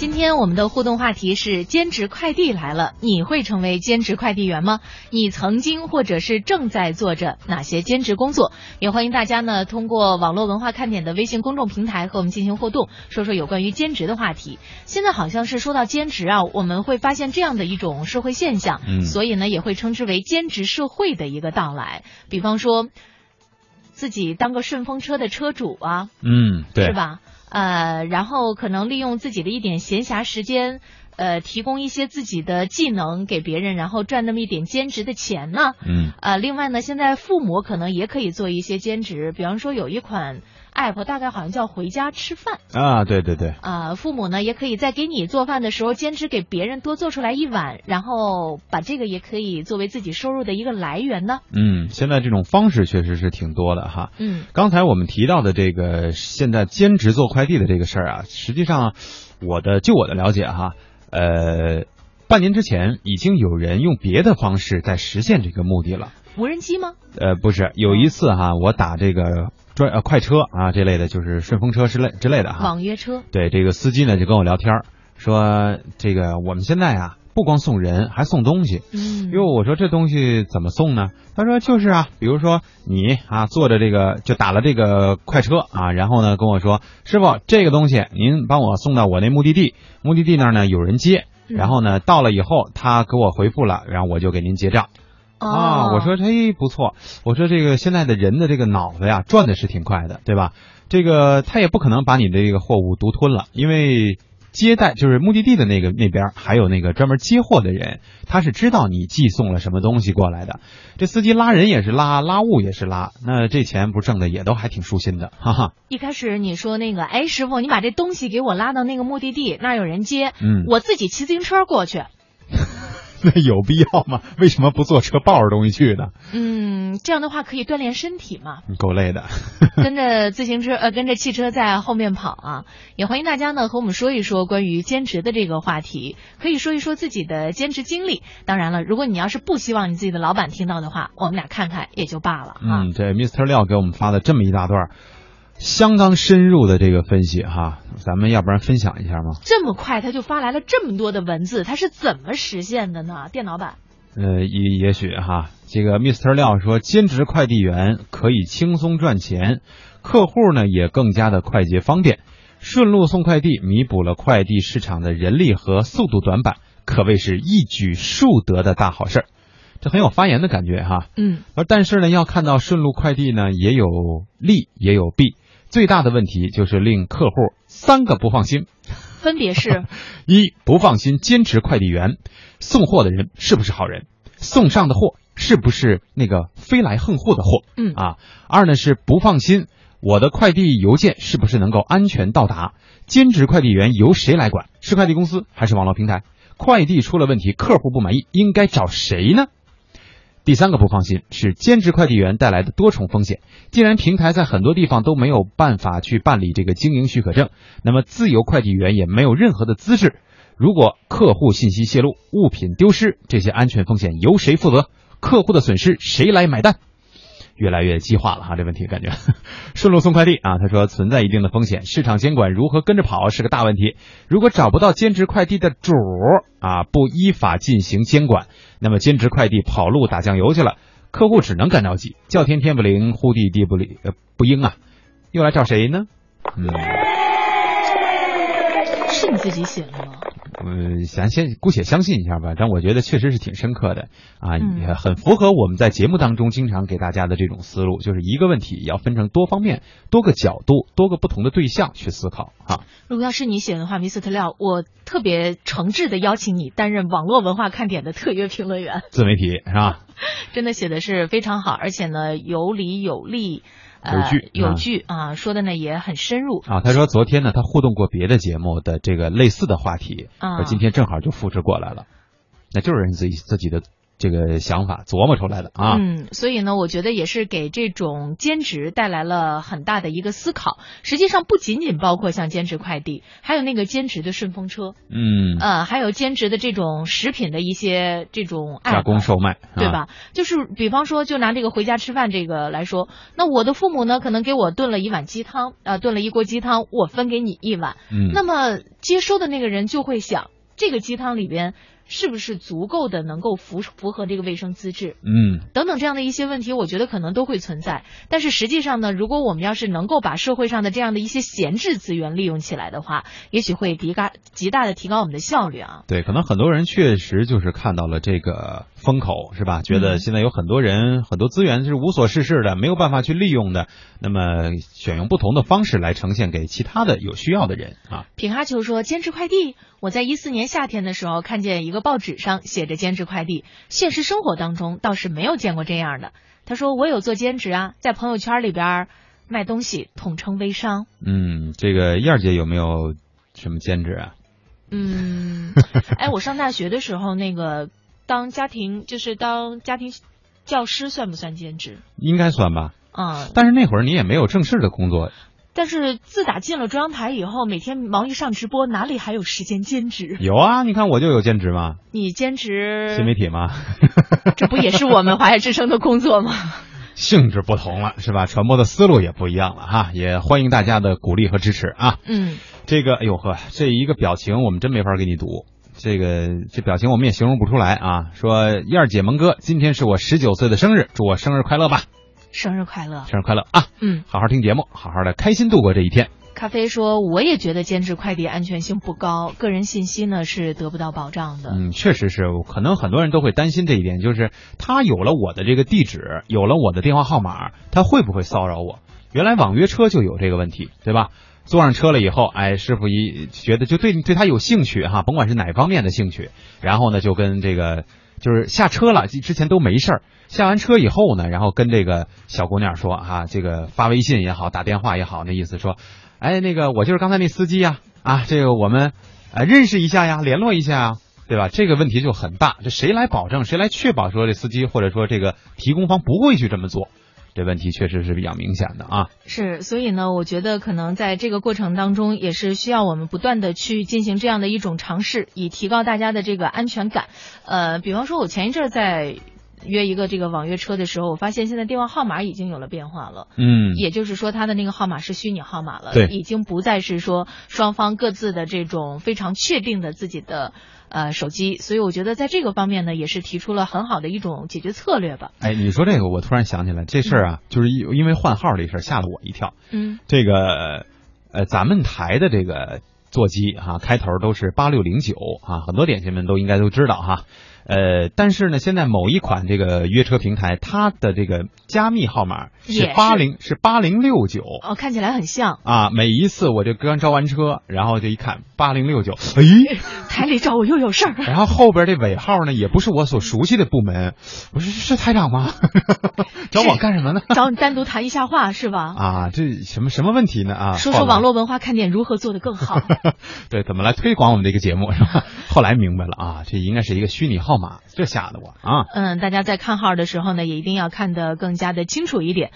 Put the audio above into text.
今天我们的互动话题是兼职快递来了，你会成为兼职快递员吗？你曾经或者是正在做着哪些兼职工作？也欢迎大家呢通过网络文化看点的微信公众平台和我们进行互动，说说有关于兼职的话题。现在好像是说到兼职啊，我们会发现这样的一种社会现象，嗯所以呢也会称之为兼职社会的一个到来。比方说，自己当个顺风车的车主啊，嗯，对，是？吧？呃，然后可能利用自己的一点闲暇时间，呃，提供一些自己的技能给别人，然后赚那么一点兼职的钱呢。嗯呃，另外呢，现在父母可能也可以做一些兼职，比方说有一款 app，大概好像叫回家吃饭。啊，对对对，啊，父母呢也可以在给你做饭的时候兼职给别人多做出来一碗，然后把这个也可以作为自己收入的一个来源呢。嗯，现在这种方式确实是挺多的哈。嗯刚才我们提到的这个现在兼职做快递的这个事儿啊，实际上我的就我的了解哈，呃，半年之前已经有人用别的方式在实现这个目的了。无人机吗？呃，不是，有一次哈，我打这个专呃快车啊这类的，就是顺风车之类之类的哈。网约车。对，这个司机呢就跟我聊天，说这个我们现在啊不光送人，还送东西。嗯。哟，我说这东西怎么送呢？他说就是啊，比如说你啊坐着这个就打了这个快车啊，然后呢跟我说师傅这个东西您帮我送到我那目的地，目的地那儿呢有人接，嗯然后呢到了以后他给我回复了，然后我就给您结账。啊，哦我说嘿不错，我说这个现在的人的这个脑子呀转的是挺快的，对吧？这个他也不可能把你的这个货物独吞了，因为接待就是目的地的那个那边还有那个专门接货的人，他是知道你寄送了什么东西过来的。这司机拉人也是拉，拉物也是拉，那这钱不挣的也都还挺舒心的，哈哈。一开始你说那个，哎，师傅，你把这东西给我拉到那个目的地，那儿有人接，嗯，我自己骑自行车过去。那有必要吗？为什么不坐车抱着东西去呢？嗯，这样的话可以锻炼身体嘛，够累的。跟着自行车呃，跟着汽车在后面跑啊。也欢迎大家呢和我们说一说关于兼职的这个话题，可以说一说自己的兼职经历。当然了，如果你要是不希望你自己的老板听到的话，我们俩看看也就罢了啊。嗯，对，Mr. 廖给我们发的这么一大段儿相当深入的这个分析哈，咱们要不然分享一下吗？这么快他就发来了这么多的文字，他是怎么实现的呢？电脑版。呃，也也许哈，这个 Mr. 廖说，兼职快递员可以轻松赚钱，客户呢也更加的快捷方便，顺路送快递弥补了快递市场的人力和速度短板，可谓是一举数得的大好事儿。这很有发言的感觉哈。嗯而但是呢，要看到顺路快递呢，也有利也有弊。最大的问题就是令客户三个不放心：分别是。一不放心兼职快递员送货的人是不是好人，送上的货是不是那个飞来横祸的货？嗯。啊；二呢是不放心我的快递邮件是不是能够安全到达，兼职快递员由谁来管，是快递公司还是网络平台？快递出了问题，客户不满意，应该找谁呢？第三个不放心是兼职快递员带来的多重风险。既然平台在很多地方都没有办法去办理这个经营许可证，那么自由快递员也没有任何的资质。如果客户信息泄露、物品丢失，这些安全风险由谁负责？客户的损失谁来买单？越来越激化了哈，这问题感觉。顺路送快递啊，他说存在一定的风险，市场监管如何跟着跑是个大问题。如果找不到兼职快递的主啊，不依法进行监管，那么兼职快递跑路打酱油去了，客户只能干着急，叫天天不灵，呼地地不灵，呃不应啊，又来找谁呢？嗯。是你自己写的吗？嗯，咱先姑且相信一下吧，但我觉得确实是挺深刻的啊，嗯也很符合我们在节目当中经常给大家的这种思路，就是一个问题要分成多方面、多个角度、多个不同的对象去思考啊。如果要是你写的话，米斯特廖，我特别诚挚的邀请你担任网络文化看点的特约评论员，自媒体是吧？真的写的是非常好，而且呢有理有利，呃有据有啊据啊，说的呢也很深入。啊，他说昨天呢，他互动过别的节目的这个类似的话题，啊。今天正好就复制过来了，那就是人自己自己的这个想法琢磨出来的啊。嗯，所以呢，我觉得也是给这种兼职带来了很大的一个思考。实际上不仅仅包括像兼职快递，还有那个兼职的顺风车，嗯，呃，还有兼职的这种食品的一些这种加工售卖，啊？对吧？就是比方说，就拿这个回家吃饭这个来说，那我的父母呢，可能给我炖了一碗鸡汤，呃，炖了一锅鸡汤，我分给你一碗，嗯，那么接收的那个人就会想，这个鸡汤里边是不是足够的能够符符合这个卫生资质？嗯，等等这样的一些问题，我觉得可能都会存在。但是实际上呢，如果我们要是能够把社会上的这样的一些闲置资源利用起来的话，也许会极大极大的提高我们的效率啊。对，可能很多人确实就是看到了这个风口，是吧？觉得现在有很多人很多资源是无所事事的，没有办法去利用的，那么选用不同的方式来呈现给其他的有需要的人啊。品哈球说兼职快递，我在一四年夏天的时候看见一个报纸上写着兼职快递，现实生活当中倒是没有见过这样的。他说我有做兼职啊，在朋友圈里边卖东西，统称微商。嗯，这个燕儿姐有没有什么兼职啊？嗯，哎，我上大学的时候，那个当家庭就是当家庭教师算不算兼职？应该算吧，嗯，但是那会儿你也没有正式的工作，但是自打进了中央台以后，每天忙于上直播，哪里还有时间兼职？有啊，你看我就有兼职嘛，你兼职新媒体吗，这不也是我们华夏之声的工作吗？性质不同了，是吧？传播的思路也不一样了哈，也欢迎大家的鼓励和支持啊。嗯，这个，哎呦呵，这一个表情我们真没法给你读，这个这表情我们也形容不出来啊。说燕儿姐萌哥，今天是我十九岁的生日，祝我生日快乐吧，生日快乐。生日快乐啊！嗯，好好听节目，好好的开心度过这一天。咖啡说，我也觉得兼职快递安全性不高，个人信息呢是得不到保障的。嗯，确实是，可能很多人都会担心这一点，就是他有了我的这个地址，有了我的电话号码，他会不会骚扰我？原来网约车就有这个问题，对吧？坐上车了以后，哎，师傅一觉得就对对他有兴趣哈，甭管是哪方面的兴趣，然后呢就跟这个就是下车了，之前都没事儿，下完车以后呢，然后跟这个小姑娘说啊，这个发微信也好，打电话也好，那意思说，哎，那个我就是刚才那司机呀，啊，这个我们呃认识一下呀，联络一下呀。对吧？这个问题就很大，这谁来保证？谁来确保说这司机或者说这个提供方不会去这么做？这问题确实是比较明显的啊。是，所以呢，我觉得可能在这个过程当中，也是需要我们不断的去进行这样的一种尝试，以提高大家的这个安全感。呃，比方说，我前一阵在约一个这个网约车的时候，我发现现在电话号码已经有了变化了。嗯，也就是说，他的那个号码是虚拟号码了，对已经不再是说双方各自的这种非常确定的自己的呃手机，所以我觉得在这个方面呢，也是提出了很好的一种解决策略吧。哎，你说这个，我突然想起来这事儿啊，就是因因为换号这事儿吓了我一跳。嗯这个呃，咱们台的这个座机哈、开头都是八六零九啊，很多点心们都应该都知道哈。呃，但是呢，现在某一款这个约车平台，它的这个加密号码是八零是八零六九哦，看起来很像，啊。每一次我就刚招完车，然后就一看八零六九，哎，台里找我又有事儿。然后后边这尾号呢，也不是我所熟悉的部门，我说是台长吗？找我干什么呢？找你单独谈一下话是吧？啊，这什么什么问题呢？啊，说说网络文化看点如何做得更好。对，怎么来推广我们这个节目是吧？后来明白了啊，这应该是一个虚拟号码，这吓得我啊！嗯，大家在看号的时候呢，也一定要看得更加的清楚一点。